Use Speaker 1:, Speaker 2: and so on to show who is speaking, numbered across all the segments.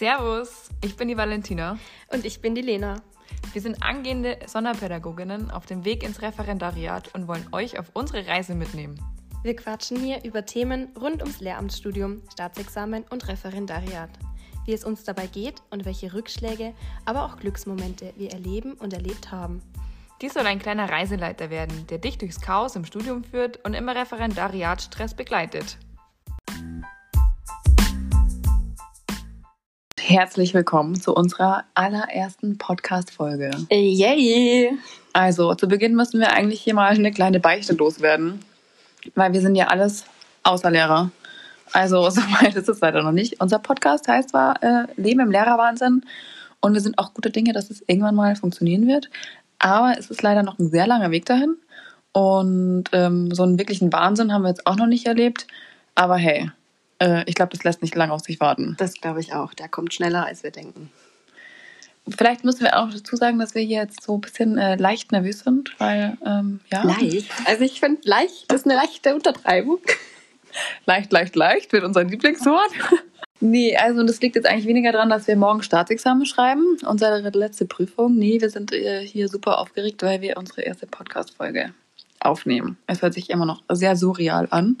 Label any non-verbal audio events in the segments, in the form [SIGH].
Speaker 1: Servus, ich bin die Valentina.
Speaker 2: Und ich bin die Lena.
Speaker 1: Wir sind angehende Sonderpädagoginnen auf dem Weg ins Referendariat und wollen euch auf unsere Reise mitnehmen.
Speaker 2: Wir quatschen hier über Themen rund ums Lehramtsstudium, Staatsexamen und Referendariat. Wie es uns dabei geht und welche Rückschläge, aber auch Glücksmomente wir erleben und erlebt haben.
Speaker 1: Dies soll ein kleiner Reiseleiter werden, der dich durchs Chaos im Studium führt und immer Referendariatstress begleitet. Herzlich willkommen zu unserer allerersten Podcast-Folge.
Speaker 2: Yay!
Speaker 1: Also, zu Beginn müssen wir eigentlich hier mal eine kleine Beichte loswerden, weil wir sind ja alles Außerlehrer. Also, [LAUGHS] so weit ist es leider noch nicht. Unser Podcast heißt zwar äh, Leben im Lehrerwahnsinn und wir sind auch gute Dinge, dass es irgendwann mal funktionieren wird. Aber es ist leider noch ein sehr langer Weg dahin. Und ähm, so einen wirklichen Wahnsinn haben wir jetzt auch noch nicht erlebt. Aber hey, äh, ich glaube, das lässt nicht lange auf sich warten.
Speaker 2: Das glaube ich auch. Der kommt schneller, als wir denken.
Speaker 1: Vielleicht müssen wir auch dazu sagen, dass wir hier jetzt so ein bisschen äh, leicht nervös sind, weil, ähm, ja.
Speaker 2: Leicht? Also ich finde, leicht ist eine leichte Untertreibung. [LAUGHS]
Speaker 1: leicht, leicht, leicht wird unser Lieblingswort. [LAUGHS] Nee, also das liegt jetzt eigentlich weniger daran, dass wir morgen Staatsexamen schreiben, unsere letzte Prüfung. Nee, wir sind äh, hier super aufgeregt, weil wir unsere erste Podcast-Folge aufnehmen. Es hört sich immer noch sehr surreal an.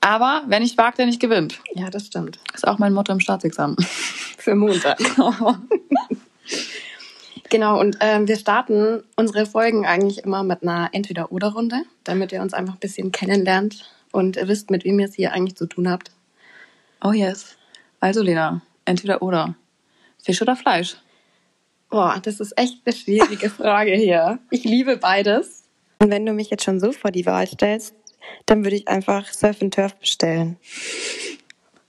Speaker 1: Aber wer nicht wagt, der nicht gewinnt.
Speaker 2: Ja, das stimmt.
Speaker 1: Ist auch mein Motto im Staatsexamen. [LAUGHS]
Speaker 2: Für Montag. [LAUGHS] genau, und ähm, wir starten unsere Folgen eigentlich immer mit einer Entweder-Oder-Runde, damit ihr uns einfach ein bisschen kennenlernt und wisst, mit wem ihr es hier eigentlich zu tun habt.
Speaker 1: Oh yes. Also Lena, entweder oder. Fisch oder Fleisch?
Speaker 2: Boah, das ist echt eine schwierige Frage hier. Ich liebe beides. Und wenn du mich jetzt schon so vor die Wahl stellst, dann würde ich einfach Surf and Turf bestellen.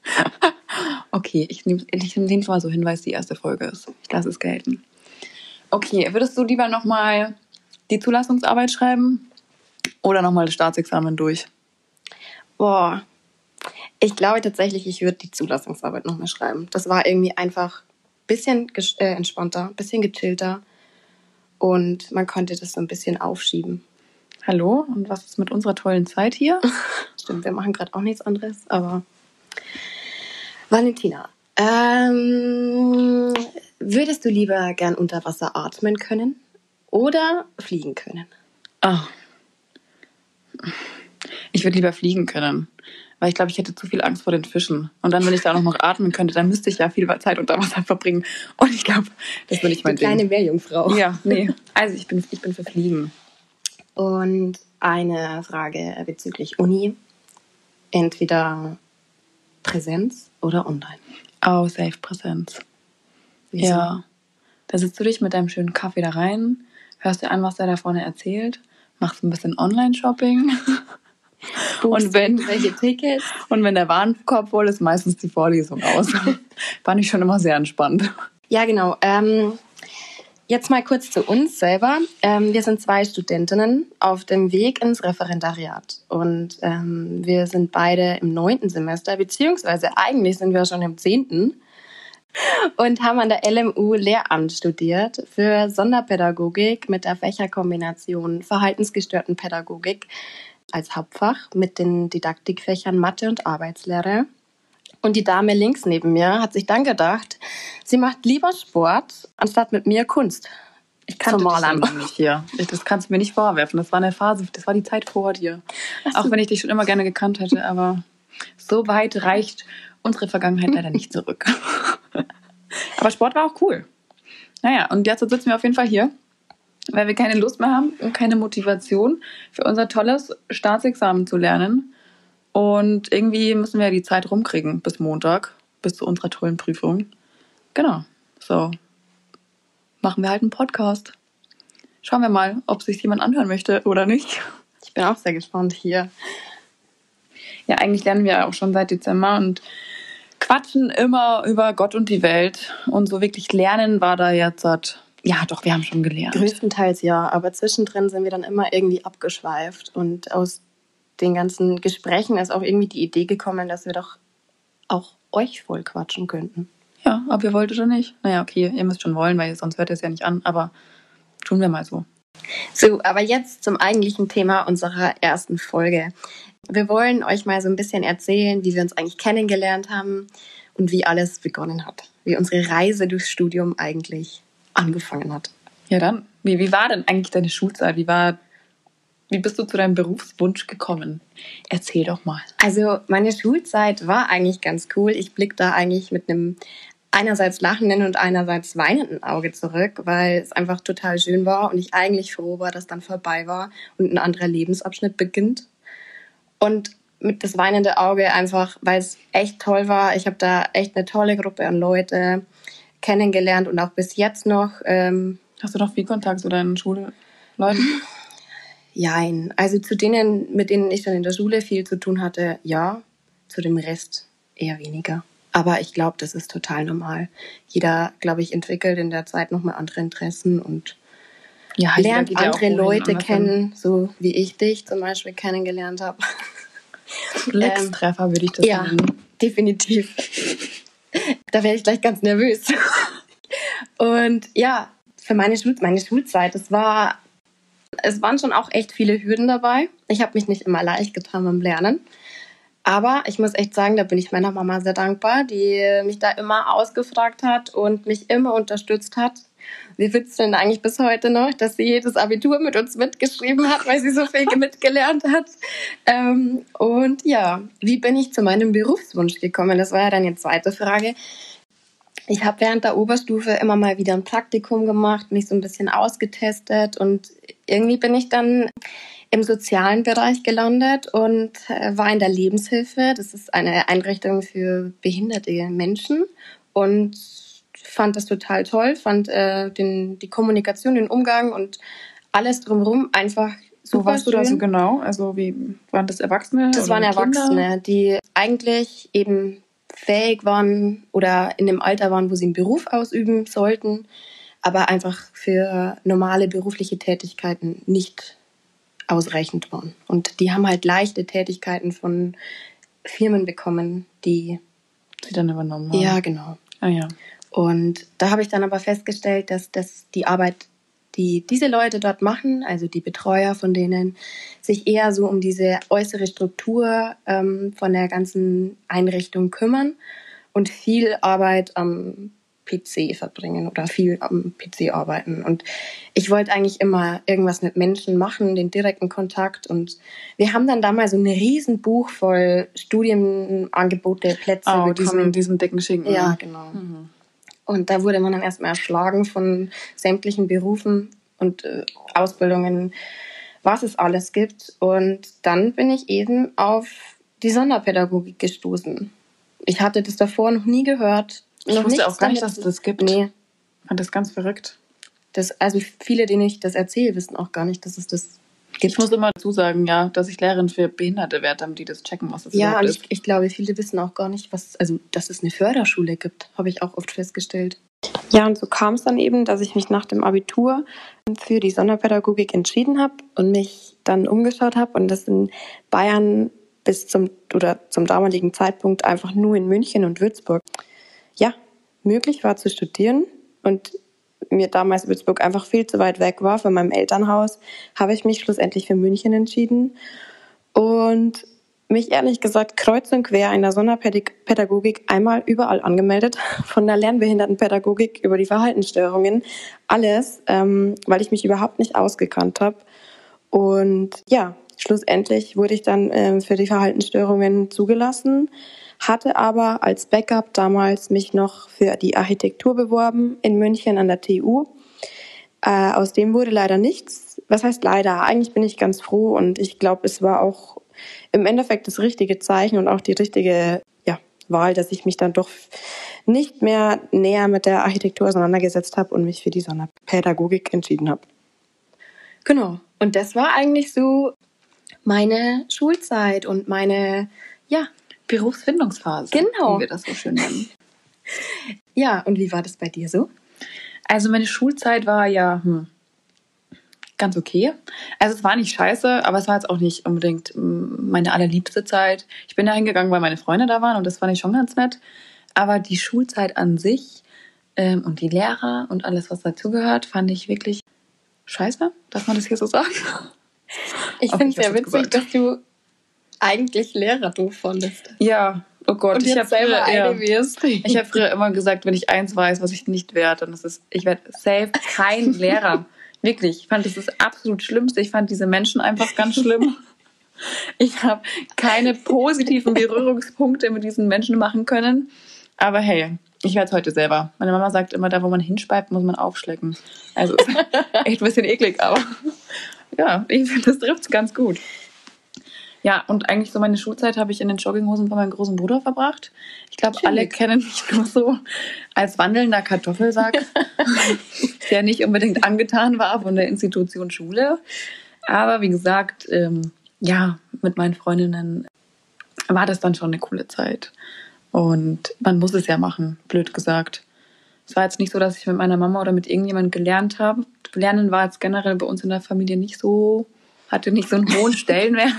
Speaker 2: [LAUGHS]
Speaker 1: okay, ich nehme ich nehm es mal so hin, weil es die erste Folge ist. Ich lasse es gelten. Okay, würdest du lieber nochmal die Zulassungsarbeit schreiben oder nochmal das Staatsexamen durch?
Speaker 2: Boah, ich glaube tatsächlich, ich würde die Zulassungsarbeit nochmal schreiben. Das war irgendwie einfach ein bisschen äh, entspannter, ein bisschen gechillter und man konnte das so ein bisschen aufschieben.
Speaker 1: Hallo, und was ist mit unserer tollen Zeit hier? [LAUGHS]
Speaker 2: Stimmt, wir machen gerade auch nichts anderes, aber Valentina, ähm, würdest du lieber gern unter Wasser atmen können oder fliegen können?
Speaker 1: Ah. Ich würde lieber fliegen können weil ich glaube, ich hätte zu viel Angst vor den Fischen. Und dann, wenn ich da noch, noch [LAUGHS] atmen könnte, dann müsste ich ja viel Zeit unter Wasser verbringen. Und ich glaube, das würde ich mein
Speaker 2: Die kleine. Meerjungfrau.
Speaker 1: Ja, nee. [LAUGHS] Also ich bin, ich bin für Fliegen.
Speaker 2: Und eine Frage bezüglich Uni. Entweder Präsenz oder online?
Speaker 1: Oh, safe Präsenz. Wieso? Ja. Da sitzt du dich mit deinem schönen Kaffee da rein, hörst dir an, was der da vorne erzählt, machst ein bisschen Online-Shopping [LAUGHS] und wenn, welche Tickets? Und wenn der Warenkorb voll ist, meistens die Vorlesung aus. [LAUGHS] Fand ich schon immer sehr entspannt.
Speaker 2: Ja, genau. Ähm, jetzt mal kurz zu uns selber. Ähm, wir sind zwei Studentinnen auf dem Weg ins Referendariat. Und ähm, wir sind beide im neunten Semester, beziehungsweise eigentlich sind wir schon im zehnten und haben an der LMU Lehramt studiert für Sonderpädagogik mit der Fächerkombination Verhaltensgestörten Pädagogik als Hauptfach mit den Didaktikfächern Mathe und Arbeitslehre. Und die Dame links neben mir hat sich dann gedacht, sie macht lieber Sport, anstatt mit mir Kunst.
Speaker 1: Ich kannte dich nicht hier. Das kannst du mir nicht vorwerfen. Das war eine Phase, das war die Zeit vor dir. Auch wenn ich dich schon immer gerne gekannt hätte, aber so weit reicht unsere Vergangenheit leider nicht zurück. [LAUGHS] aber Sport war auch cool. Naja, und jetzt sitzen wir auf jeden Fall hier weil wir keine Lust mehr haben und keine Motivation für unser tolles Staatsexamen zu lernen. Und irgendwie müssen wir ja die Zeit rumkriegen bis Montag, bis zu unserer tollen Prüfung. Genau. So. Machen wir halt einen Podcast. Schauen wir mal, ob sich jemand anhören möchte oder nicht.
Speaker 2: Ich bin auch sehr gespannt hier.
Speaker 1: Ja, eigentlich lernen wir auch schon seit Dezember und quatschen immer über Gott und die Welt. Und so wirklich lernen war da jetzt seit ja, doch, wir haben schon gelernt.
Speaker 2: Größtenteils ja, aber zwischendrin sind wir dann immer irgendwie abgeschweift. Und aus den ganzen Gesprächen ist auch irgendwie die Idee gekommen, dass wir doch auch euch voll quatschen könnten.
Speaker 1: Ja, ob ihr wollt oder nicht. Naja, okay, ihr müsst schon wollen, weil sonst hört ihr es ja nicht an, aber tun wir mal so.
Speaker 2: So, aber jetzt zum eigentlichen Thema unserer ersten Folge. Wir wollen euch mal so ein bisschen erzählen, wie wir uns eigentlich kennengelernt haben und wie alles begonnen hat. wie unsere Reise durchs Studium eigentlich angefangen hat.
Speaker 1: Ja, dann. Wie, wie war denn eigentlich deine Schulzeit? Wie war, wie bist du zu deinem Berufswunsch gekommen? Erzähl doch mal.
Speaker 2: Also meine Schulzeit war eigentlich ganz cool. Ich blicke da eigentlich mit einem einerseits lachenden und einerseits weinenden Auge zurück, weil es einfach total schön war und ich eigentlich froh war, dass dann vorbei war und ein anderer Lebensabschnitt beginnt. Und mit das weinende Auge einfach, weil es echt toll war. Ich habe da echt eine tolle Gruppe an Leute kennengelernt und auch bis jetzt noch. Ähm,
Speaker 1: Hast du noch viel Kontakt zu deinen Schulleuten? [LAUGHS]
Speaker 2: Jein. Also zu denen, mit denen ich dann in der Schule viel zu tun hatte, ja. Zu dem Rest eher weniger. Aber ich glaube, das ist total normal. Jeder, glaube ich, entwickelt in der Zeit nochmal andere Interessen und ja, lernt andere Leute kennen, so wie ich dich zum Beispiel kennengelernt habe. [LAUGHS] Glückstreffer ähm, würde ich das ja, nennen. Definitiv. da werde ich gleich ganz nervös. [LAUGHS] Und ja, für meine, Schul meine Schulzeit, es war, es waren schon auch echt viele Hürden dabei. Ich habe mich nicht immer leicht getan beim Lernen. Aber ich muss echt sagen, da bin ich meiner Mama sehr dankbar, die mich da immer ausgefragt hat und mich immer unterstützt hat. Wir witzeln eigentlich bis heute noch, dass sie jedes Abitur mit uns mitgeschrieben hat, weil sie so viel [LAUGHS] mitgelernt hat. Ähm, und ja, wie bin ich zu meinem Berufswunsch gekommen? Das war ja dann die zweite Frage. Ich habe während der Oberstufe immer mal wieder ein Praktikum gemacht, mich so ein bisschen ausgetestet und irgendwie bin ich dann im sozialen Bereich gelandet und äh, war in der Lebenshilfe. Das ist eine Einrichtung für behinderte Menschen und fand das total toll, fand äh, den, die Kommunikation, den Umgang und alles drumherum einfach.
Speaker 1: Wo warst schön. du da so genau? Also wie waren das Erwachsene?
Speaker 2: Das waren Erwachsene, die eigentlich eben fähig waren oder in dem Alter waren, wo sie einen Beruf ausüben sollten, aber einfach für normale berufliche Tätigkeiten nicht ausreichend waren. Und die haben halt leichte Tätigkeiten von Firmen bekommen, die
Speaker 1: sie dann übernommen haben.
Speaker 2: Ja, genau.
Speaker 1: Ah ja.
Speaker 2: Und da habe ich dann aber festgestellt, dass, dass die Arbeit, die diese Leute dort machen, also die Betreuer von denen, sich eher so um diese äußere Struktur ähm, von der ganzen Einrichtung kümmern und viel Arbeit am PC verbringen oder viel am PC arbeiten. Und ich wollte eigentlich immer irgendwas mit Menschen machen, den direkten Kontakt. Und wir haben dann damals so ein Riesenbuch voll Studienangebote, Plätze
Speaker 1: oh, bekommen. Diesen, diesen dicken Schinken.
Speaker 2: Ja, genau. Mhm. Und da wurde man dann erstmal erschlagen von sämtlichen Berufen und äh, Ausbildungen, was es alles gibt. Und dann bin ich eben auf die Sonderpädagogik gestoßen. Ich hatte das davor noch nie gehört.
Speaker 1: Ich noch wusste auch gar nicht, dass es das gibt. Nee. Ich fand das ganz verrückt.
Speaker 2: Das, also viele, denen ich das erzähle, wissen auch gar nicht, dass es das
Speaker 1: gibt. Ich muss immer dazu sagen, ja, dass ich Lehrerin für Behinderte werde, damit die das checken, was das
Speaker 2: ja, überhaupt ist. Ja, ich, ich glaube, viele wissen auch gar nicht, was, also, dass es eine Förderschule gibt, habe ich auch oft festgestellt. Ja, und so kam es dann eben, dass ich mich nach dem Abitur für die Sonderpädagogik entschieden habe und mich dann umgeschaut habe und das in Bayern bis zum oder zum damaligen Zeitpunkt einfach nur in München und Würzburg ja möglich war zu studieren und mir damals Würzburg einfach viel zu weit weg war von meinem Elternhaus, habe ich mich schlussendlich für München entschieden und mich ehrlich gesagt kreuz und quer in der Sonderpädagogik einmal überall angemeldet, [LAUGHS] von der Lernbehindertenpädagogik über die Verhaltensstörungen, alles, ähm, weil ich mich überhaupt nicht ausgekannt habe. Und ja, schlussendlich wurde ich dann ähm, für die Verhaltensstörungen zugelassen, hatte aber als Backup damals mich noch für die Architektur beworben in München an der TU. Äh, aus dem wurde leider nichts. Was heißt leider? Eigentlich bin ich ganz froh und ich glaube, es war auch im Endeffekt das richtige Zeichen und auch die richtige ja, Wahl, dass ich mich dann doch nicht mehr näher mit der Architektur auseinandergesetzt habe und mich für die Sonderpädagogik entschieden habe. Genau. Und das war eigentlich so meine Schulzeit und meine, ja,
Speaker 1: Berufsfindungsphase.
Speaker 2: Genau.
Speaker 1: Wie wir das so schön nennen. [LAUGHS]
Speaker 2: ja, und wie war das bei dir so?
Speaker 1: Also meine Schulzeit war ja hm, ganz okay. Also es war nicht scheiße, aber es war jetzt auch nicht unbedingt hm, meine allerliebste Zeit. Ich bin da hingegangen, weil meine Freunde da waren und das fand ich schon ganz nett. Aber die Schulzeit an sich ähm, und die Lehrer und alles, was dazugehört, fand ich wirklich scheiße. Darf man das hier so sagen? [LAUGHS]
Speaker 2: Ich finde es ja witzig, gesagt. dass du eigentlich Lehrer doof fandest.
Speaker 1: Ja, Oh Gott,
Speaker 2: Und
Speaker 1: ich
Speaker 2: jetzt
Speaker 1: habe
Speaker 2: selber
Speaker 1: früher,
Speaker 2: eine wirst.
Speaker 1: Ich habe früher immer gesagt, wenn ich eins weiß, was ich nicht werde, dann ist es, ich werde safe kein [LAUGHS] Lehrer. Wirklich, ich fand das das absolut Schlimmste. Ich fand diese Menschen einfach ganz schlimm. Ich habe keine positiven Berührungspunkte mit diesen Menschen machen können. Aber hey, ich werde es heute selber. Meine Mama sagt immer, da wo man hinspeibt, muss man aufschlecken. Also echt ein bisschen eklig, aber ja, ich finde, das trifft ganz gut. Ja, und eigentlich so meine Schulzeit habe ich in den Jogginghosen von meinem großen Bruder verbracht. Ich glaube, alle kennen mich nur so als wandelnder Kartoffelsack, [LAUGHS] der nicht unbedingt angetan war von der Institution Schule. Aber wie gesagt, ähm, ja, mit meinen Freundinnen war das dann schon eine coole Zeit. Und man muss es ja machen, blöd gesagt. Es war jetzt nicht so, dass ich mit meiner Mama oder mit irgendjemandem gelernt habe. Lernen war jetzt generell bei uns in der Familie nicht so, hatte nicht so einen hohen [LAUGHS] Stellenwert.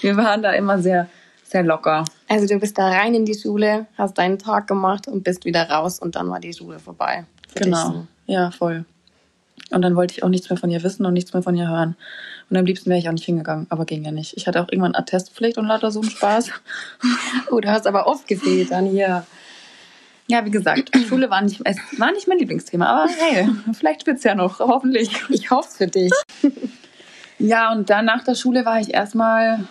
Speaker 1: Wir waren da immer sehr, sehr locker.
Speaker 2: Also du bist da rein in die Schule, hast deinen Tag gemacht und bist wieder raus und dann war die Schule vorbei.
Speaker 1: Genau.
Speaker 2: so.
Speaker 1: Ja, voll. Und dann wollte ich auch nichts mehr von ihr wissen und nichts mehr von ihr hören. Und am liebsten wäre ich auch nicht hingegangen, aber ging ja nicht. Ich hatte auch irgendwann Attestpflicht und lauter so einen Spaß.
Speaker 2: Oh, du hast aber oft gefehlt dann hier.
Speaker 1: Ja, wie gesagt, [CLEARS THROAT] Schule war nicht, es war nicht mein Lieblingsthema, aber hey, vielleicht wird's ja noch, hoffentlich.
Speaker 2: Ich hoffe für dich. [LAUGHS]
Speaker 1: Ja, und dann nach der Schule war ich erstmal,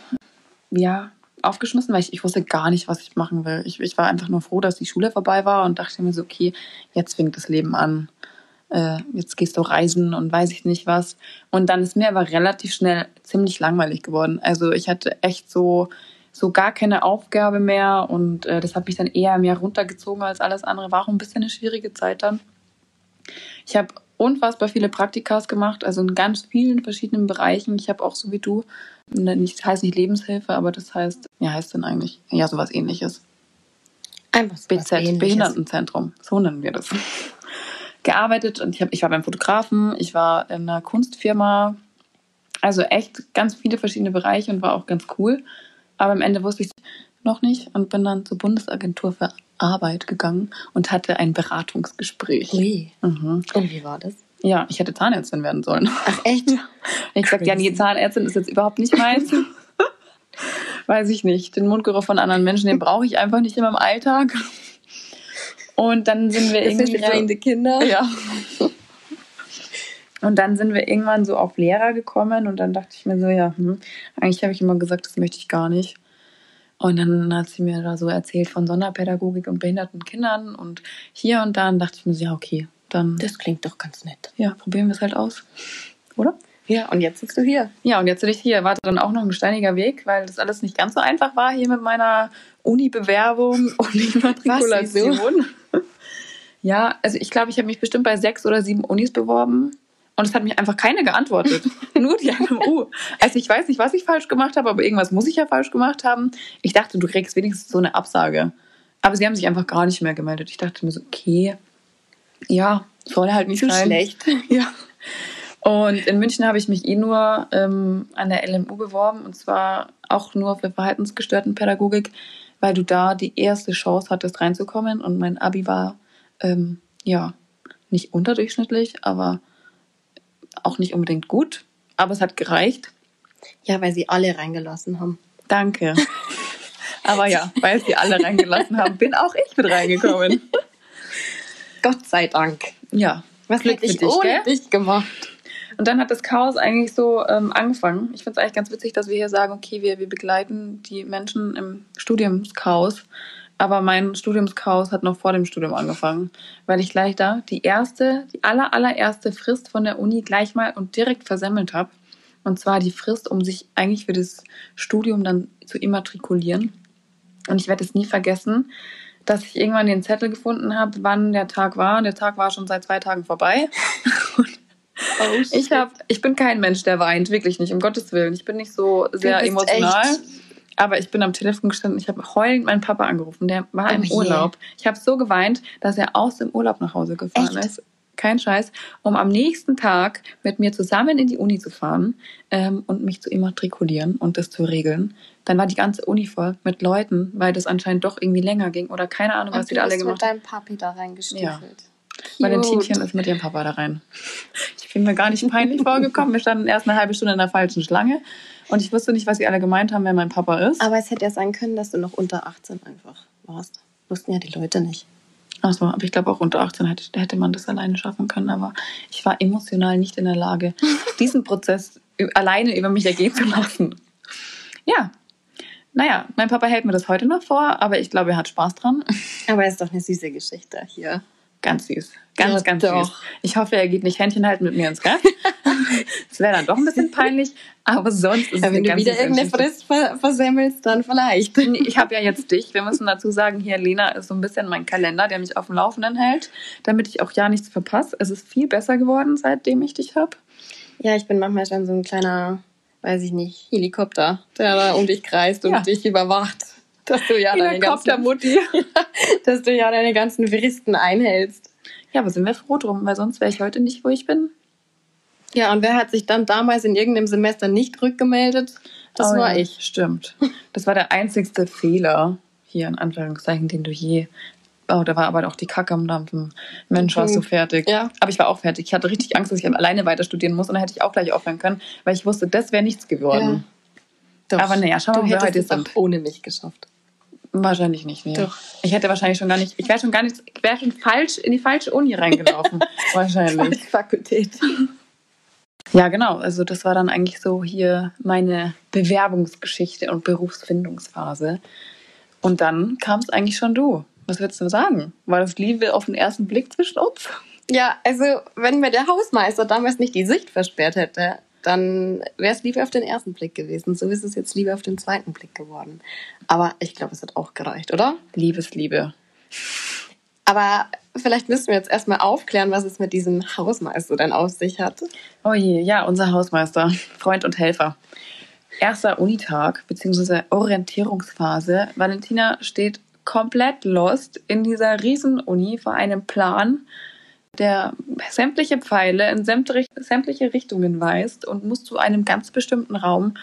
Speaker 1: ja, aufgeschmissen, weil ich, ich wusste gar nicht, was ich machen will. Ich, ich war einfach nur froh, dass die Schule vorbei war und dachte mir so, okay, jetzt fängt das Leben an. Äh, jetzt gehst du reisen und weiß ich nicht was. Und dann ist mir aber relativ schnell ziemlich langweilig geworden. Also ich hatte echt so, so gar keine Aufgabe mehr und äh, das hat mich dann eher mehr runtergezogen als alles andere. War auch ein bisschen eine schwierige Zeit dann. Ich habe unfassbar viele Praktikas gemacht, also in ganz vielen verschiedenen Bereichen. Ich habe auch so wie du, ne, nicht, das heißt nicht Lebenshilfe, aber das heißt, ja, heißt denn eigentlich? Ja, sowas ähnliches.
Speaker 2: Einfach so
Speaker 1: BZ,
Speaker 2: Ähnliches.
Speaker 1: Behindertenzentrum, so nennen wir das. [LAUGHS] Gearbeitet und ich, hab, ich war beim Fotografen, ich war in einer Kunstfirma, also echt ganz viele verschiedene Bereiche und war auch ganz cool. Aber am Ende wusste ich noch nicht und bin dann zur Bundesagentur für Arbeit gegangen und hatte ein Beratungsgespräch.
Speaker 2: Ui.
Speaker 1: Mhm.
Speaker 2: Und wie war das?
Speaker 1: Ja, ich hätte Zahnärztin werden sollen.
Speaker 2: Ach echt? [LAUGHS]
Speaker 1: Ich gesagt, ja, nee,
Speaker 2: Crazy.
Speaker 1: Zahnärztin ist jetzt überhaupt nicht meins. [LAUGHS] Weiß ich nicht. Den Mundgeruch von anderen Menschen, den brauche ich einfach nicht in meinem Alltag. Und dann sind wir
Speaker 2: Das sind
Speaker 1: irgendwie
Speaker 2: weinende Kinder.
Speaker 1: so, ja. [LAUGHS] Und dann sind wir irgendwann so auf Lehrer gekommen und dann dachte ich mir so, ja, hm, eigentlich habe ich immer gesagt, das möchte ich gar nicht. Und dann hat sie mir da so erzählt von Sonderpädagogik und behinderten Kindern und hier und da und dachte ich mir so, ja, okay, dann
Speaker 2: Das klingt doch ganz nett.
Speaker 1: ja, probieren wir es halt aus. Oder?
Speaker 2: Ja, und jetzt sitzt du hier.
Speaker 1: Ja, und jetzt bin ich hier. War dann auch noch ein steiniger Weg, weil das alles nicht ganz so einfach war hier mit meiner Uni-Bewerbung [LAUGHS] und Immatrikulation. [LAUGHS] Ja, also ich glaube, ich habe mich bestimmt bei sechs oder sieben Unis beworben und es hat mich einfach keine geantwortet. [LAUGHS] Nur die LMU. Also ich weiß nicht, was ich falsch gemacht habe, aber irgendwas muss ich ja falsch gemacht haben. Ich dachte, du kriegst wenigstens so eine Absage. Aber sie haben sich einfach gar nicht mehr gemeldet. Ich dachte mir so, okay, ja, soll halt nicht
Speaker 2: Zu
Speaker 1: sein.
Speaker 2: schlecht. [LAUGHS]
Speaker 1: Ja. Und in München habe ich mich eh nur ähm, an der LMU beworben und zwar auch nur für verhaltensgestörten Pädagogik, weil du da die erste Chance hattest reinzukommen und mein Abi war ähm, ja nicht unterdurchschnittlich, aber auch nicht unbedingt gut, aber es hat gereicht.
Speaker 2: Ja, weil sie alle reingelassen haben.
Speaker 1: Danke. [LAUGHS] aber ja, weil sie alle reingelassen haben, bin auch ich mit reingekommen. [LAUGHS]
Speaker 2: Gott sei Dank.
Speaker 1: Ja,
Speaker 2: Was
Speaker 1: Glück
Speaker 2: hätte ich
Speaker 1: dich,
Speaker 2: ohne dich gemacht?
Speaker 1: Und dann hat das Chaos eigentlich so ähm, angefangen. Ich finde es eigentlich ganz witzig, dass wir hier sagen, okay, wir, wir begleiten die Menschen im Studiumschaos. Aber mein Studiumschaos hat noch vor dem Studium angefangen, weil ich gleich da die erste, die aller, allererste Frist von der Uni gleich mal und direkt versemmelt habe. Und zwar die Frist, um sich eigentlich für das Studium dann zu immatrikulieren. Und ich werde es nie vergessen, dass ich irgendwann den Zettel gefunden habe, wann der Tag war. Und der Tag war schon seit zwei Tagen vorbei. [LAUGHS]
Speaker 2: Oh,
Speaker 1: Ich hab, ich bin kein Mensch, der weint, wirklich nicht, um Gottes Willen. Ich bin nicht so sehr emotional.
Speaker 2: echt-
Speaker 1: Aber ich bin am Telefon gestanden, ich habe heulend meinen Papa angerufen, der war
Speaker 2: Oh
Speaker 1: im
Speaker 2: je.
Speaker 1: Urlaub. Ich habe so geweint, dass er aus dem Urlaub nach Hause gefahren
Speaker 2: Echt?
Speaker 1: ist. Kein Scheiß, um am nächsten Tag mit mir zusammen in die Uni zu fahren ähm, und mich zu immatrikulieren und das zu regeln. Dann war die ganze Uni voll mit Leuten, weil das anscheinend doch irgendwie länger ging oder keine Ahnung, was
Speaker 2: Und
Speaker 1: die
Speaker 2: du
Speaker 1: da alle gemacht
Speaker 2: mit
Speaker 1: haben.
Speaker 2: deinem Papi da reingestiefelt.
Speaker 1: Ja. Valentinchen ist mit ihrem Papa da rein. [LAUGHS] Ich bin mir gar nicht peinlich [LAUGHS] vorgekommen. Wir standen erst eine halbe Stunde in der falschen Schlange Und ich wusste nicht, was sie alle gemeint haben, wer mein Papa ist.
Speaker 2: Aber es hätte ja sein können, dass du noch unter 18 einfach warst. Wussten ja die Leute nicht.
Speaker 1: Achso, aber ich glaube auch unter 18 hätte, hätte man das alleine schaffen können. Aber ich war emotional nicht in der Lage, [LAUGHS] diesen Prozess alleine über mich ergehen zu lassen. Ja. Naja, mein Papa hält mir das heute noch vor, aber ich glaube, er hat Spaß dran.
Speaker 2: Aber es ist doch eine süße Geschichte hier.
Speaker 1: Ganz süß. Ganz,
Speaker 2: Ja,
Speaker 1: ganz
Speaker 2: doch.
Speaker 1: süß. Ich hoffe, er geht nicht Händchen halten mit mir ins Gras. [LAUGHS] Das wäre dann doch ein bisschen peinlich, aber sonst ist es
Speaker 2: Ja,
Speaker 1: eine
Speaker 2: wenn du wieder irgendeine. Frist ver versemmelst, dann vielleicht.
Speaker 1: Ich habe ja jetzt dich. Wir müssen dazu sagen, hier Lena ist so ein bisschen mein Kalender, der mich auf dem Laufenden hält, damit ich auch ja nichts verpasse. Es ist viel besser geworden, seitdem ich dich habe.
Speaker 2: Ja, ich bin manchmal schon so ein kleiner, weiß ich nicht, Helikopter, der da um dich kreist und
Speaker 1: Ja.
Speaker 2: dich überwacht. Dass du ja deine ganzen,
Speaker 1: Helikoptermutti. [LAUGHS]
Speaker 2: dass du ja deine ganzen Fristen einhältst.
Speaker 1: Ja, aber sind wir froh drum, weil sonst wäre ich heute nicht, wo ich bin.
Speaker 2: Ja, und wer hat sich dann damals in irgendeinem Semester nicht rückgemeldet? Das
Speaker 1: Oh
Speaker 2: war
Speaker 1: ja,
Speaker 2: ich.
Speaker 1: Stimmt. Das war der einzigste Fehler, hier in Anführungszeichen, den du je. Oh, da war aber auch die Kacke am Dampfen. Mensch, warst du fertig.
Speaker 2: Ja.
Speaker 1: Aber ich war auch fertig. Ich hatte richtig Angst, dass ich alleine weiter studieren muss und dann hätte ich auch gleich aufhören können, weil ich wusste, das wäre nichts geworden.
Speaker 2: Doch.
Speaker 1: Aber naja, schau mal, wir heute
Speaker 2: es auch ohne mich geschafft.
Speaker 1: Wahrscheinlich nicht, nee.
Speaker 2: Doch.
Speaker 1: Ich hätte wahrscheinlich schon gar nicht, ich wäre schon gar nicht, ich wäre schon falsch in die falsche Uni reingelaufen. [LAUGHS] wahrscheinlich.
Speaker 2: Fakultät. [LAUGHS]
Speaker 1: Ja, genau. Also das war dann eigentlich so hier meine Bewerbungsgeschichte und Berufsfindungsphase. Und dann kam es eigentlich schon du. Was würdest du sagen? War das Liebe auf den ersten Blick zwischen uns?
Speaker 2: Ja, also wenn mir der Hausmeister damals nicht die Sicht versperrt hätte, dann wäre es Liebe auf den ersten Blick gewesen. So ist es jetzt Liebe auf den zweiten Blick geworden. Aber ich glaube, es hat auch gereicht, oder?
Speaker 1: Liebesliebe.
Speaker 2: Aber vielleicht müssen wir jetzt erstmal aufklären, was es mit diesem Hausmeister denn auf sich hat.
Speaker 1: Oh je, ja, unser Hausmeister, Freund und Helfer. Erster Unitag bzw. Orientierungsphase. Valentina steht komplett lost in dieser Riesen-Uni vor einem Plan, der sämtliche Pfeile in sämtlich- sämtliche Richtungen weist und muss zu einem ganz bestimmten Raum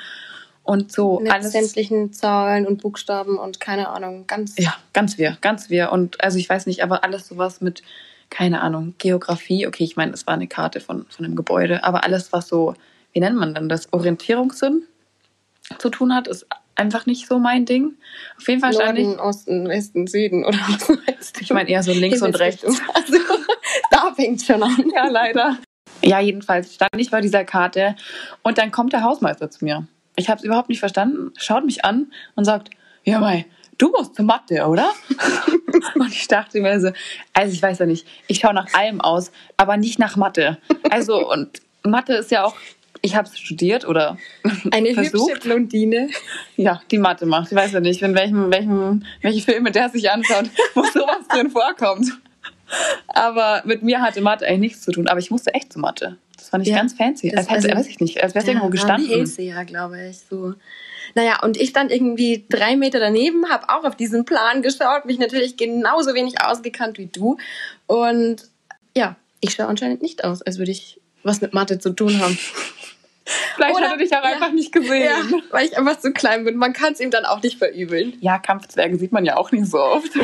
Speaker 1: und so
Speaker 2: Mit
Speaker 1: alles.
Speaker 2: sämtlichen Zahlen und Buchstaben und keine Ahnung, ganz.
Speaker 1: Ja, ganz wir, ganz wir. Und also ich weiß nicht, aber alles sowas mit, keine Ahnung, Geografie. Okay, ich meine, es war eine Karte von, von einem Gebäude, aber alles, was so, wie nennt man dann das, Orientierungssinn zu tun hat, ist einfach nicht so mein Ding. Auf jeden Fall ich,
Speaker 2: Norden, Osten, Westen, Süden oder was meinst du?
Speaker 1: ich meine eher so links und rechts.
Speaker 2: Also, fängt schon an.
Speaker 1: Ja, leider. Ja, jedenfalls stand ich bei dieser Karte und dann kommt der Hausmeister zu mir. Ich habe es überhaupt nicht verstanden, schaut mich an und sagt, ja, Mai, du musst zur Mathe, oder? [LAUGHS] und ich dachte mir so, also ich weiß ja nicht, ich schaue nach allem aus, aber nicht nach Mathe. Also und Mathe ist ja auch, ich habe es studiert oder [LAUGHS]
Speaker 2: Eine
Speaker 1: versucht.
Speaker 2: hübsche Blondine.
Speaker 1: Ja, die Mathe macht. Ich weiß ja nicht, in welchem, welchem, welche Filme der sich anschaut, [LAUGHS] wo sowas drin vorkommt. Aber mit mir hatte Mathe eigentlich nichts zu tun. Aber ich musste echt zu Mathe. Das fand ich
Speaker 2: Ja,
Speaker 1: ganz fancy.
Speaker 2: das-
Speaker 1: Als hätte,
Speaker 2: also-
Speaker 1: weiß ich nicht, als es irgendwo
Speaker 2: Ja,
Speaker 1: gestanden.
Speaker 2: Hellseher, glaube ich. So. Naja, und ich stand irgendwie drei Meter daneben, habe auch auf diesen Plan geschaut, mich natürlich genauso wenig ausgekannt wie du. Und ja, ich schaue anscheinend nicht aus, als würde ich was mit Mathe zu tun haben. [LAUGHS]
Speaker 1: Vielleicht
Speaker 2: Oder-
Speaker 1: hat er dich auch
Speaker 2: ja.
Speaker 1: einfach nicht gesehen.
Speaker 2: Ja, weil ich einfach zu klein bin. Man kann es ihm dann auch nicht verübeln.
Speaker 1: Ja. Kampfzwerge sieht man ja auch nicht so oft. [LAUGHS]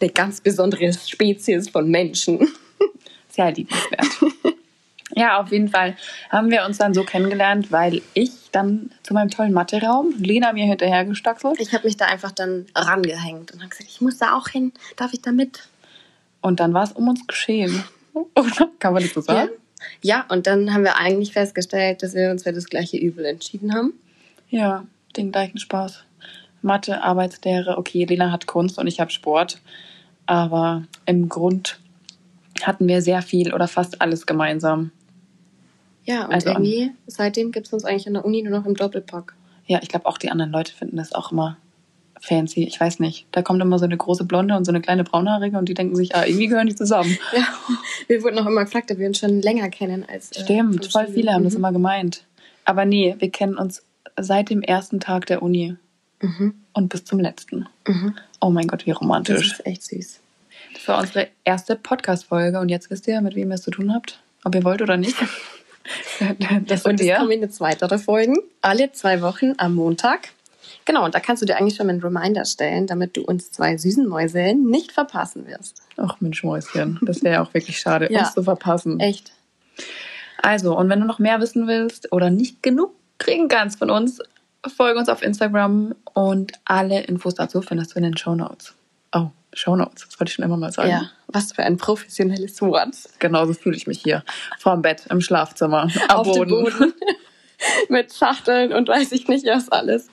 Speaker 2: Eine ganz besondere Spezies von Menschen. [LAUGHS]
Speaker 1: Sehr liebenswert. Ja, auf jeden Fall haben wir uns dann so kennengelernt, weil ich dann zu meinem tollen Mathe-Raum, Lena mir hinterhergestaxelt
Speaker 2: Ich habe mich da einfach dann rangehängt und habe gesagt, ich muss da auch hin. Darf ich da mit?
Speaker 1: und dann war es um uns geschehen. [LAUGHS] Oder? Kann man das so
Speaker 2: Ja.
Speaker 1: sagen?
Speaker 2: ja, und dann haben wir eigentlich festgestellt, dass wir uns für das gleiche Übel entschieden haben.
Speaker 1: Ja, den gleichen Spaß. Mathe, Arbeitslehre, okay, Lena hat Kunst und ich habe Sport. Aber im Grund hatten wir sehr viel oder fast alles gemeinsam.
Speaker 2: Ja, und
Speaker 1: Also-
Speaker 2: irgendwie, seitdem gibt es uns eigentlich an der Uni nur noch im Doppelpack.
Speaker 1: Ja, ich glaube auch die anderen Leute finden das auch immer fancy. Ich weiß nicht. Da kommt immer so eine große Blonde und so eine kleine Braunhaarige und die denken sich, ah, irgendwie gehören die zusammen. [LAUGHS]
Speaker 2: Ja, wir wurden auch immer gefragt, ob wir uns schon länger kennen als. äh,
Speaker 1: Stimmt, voll viele haben das
Speaker 2: Mhm.
Speaker 1: immer gemeint. Aber nee, wir kennen uns seit dem ersten Tag der Uni
Speaker 2: Mhm.
Speaker 1: und bis zum letzten.
Speaker 2: Mhm.
Speaker 1: Oh mein Gott, wie
Speaker 2: Das
Speaker 1: romantisch.
Speaker 2: ist echt süß.
Speaker 1: Das war unsere erste Podcast-Folge und jetzt wisst ihr, mit wem ihr es zu tun habt. Ob ihr wollt oder nicht. [LAUGHS] Das
Speaker 2: Und
Speaker 1: wird
Speaker 2: es
Speaker 1: ihr.
Speaker 2: kommen jetzt weitere Folgen, alle zwei Wochen am Montag. Genau, und da kannst du dir eigentlich schon einen Reminder stellen, damit du uns zwei süßen Mäuse nicht verpassen wirst.
Speaker 1: Ach Mensch, Mäuschen. Das wäre ja auch wirklich schade,
Speaker 2: Ja.
Speaker 1: uns zu verpassen.
Speaker 2: Echt.
Speaker 1: Also, und wenn du noch mehr wissen willst oder nicht genug kriegen ganz von uns. Folge uns auf Instagram und alle Infos dazu findest du in den Show Notes. Oh, Show Notes, das wollte ich schon immer mal sagen.
Speaker 2: Ja, was für ein professionelles Wort.
Speaker 1: Genauso fühle ich mich hier. Vorm Bett, im Schlafzimmer, am
Speaker 2: Auf dem
Speaker 1: Boden.
Speaker 2: Boden. [LAUGHS] Mit Schachteln und weiß ich nicht was alles.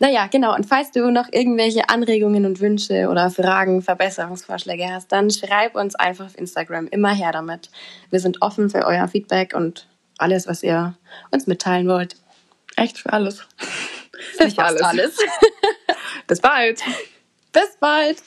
Speaker 2: Naja, genau. Und falls du noch irgendwelche Anregungen und Wünsche oder Fragen, Verbesserungsvorschläge hast, dann schreib uns einfach auf Instagram. Immer her damit. Wir sind offen für euer Feedback und alles, was ihr uns mitteilen wollt.
Speaker 1: Echt für alles.
Speaker 2: Für
Speaker 1: Nicht
Speaker 2: fast
Speaker 1: alles.
Speaker 2: alles. [LAUGHS]
Speaker 1: Bis bald.
Speaker 2: Bis bald.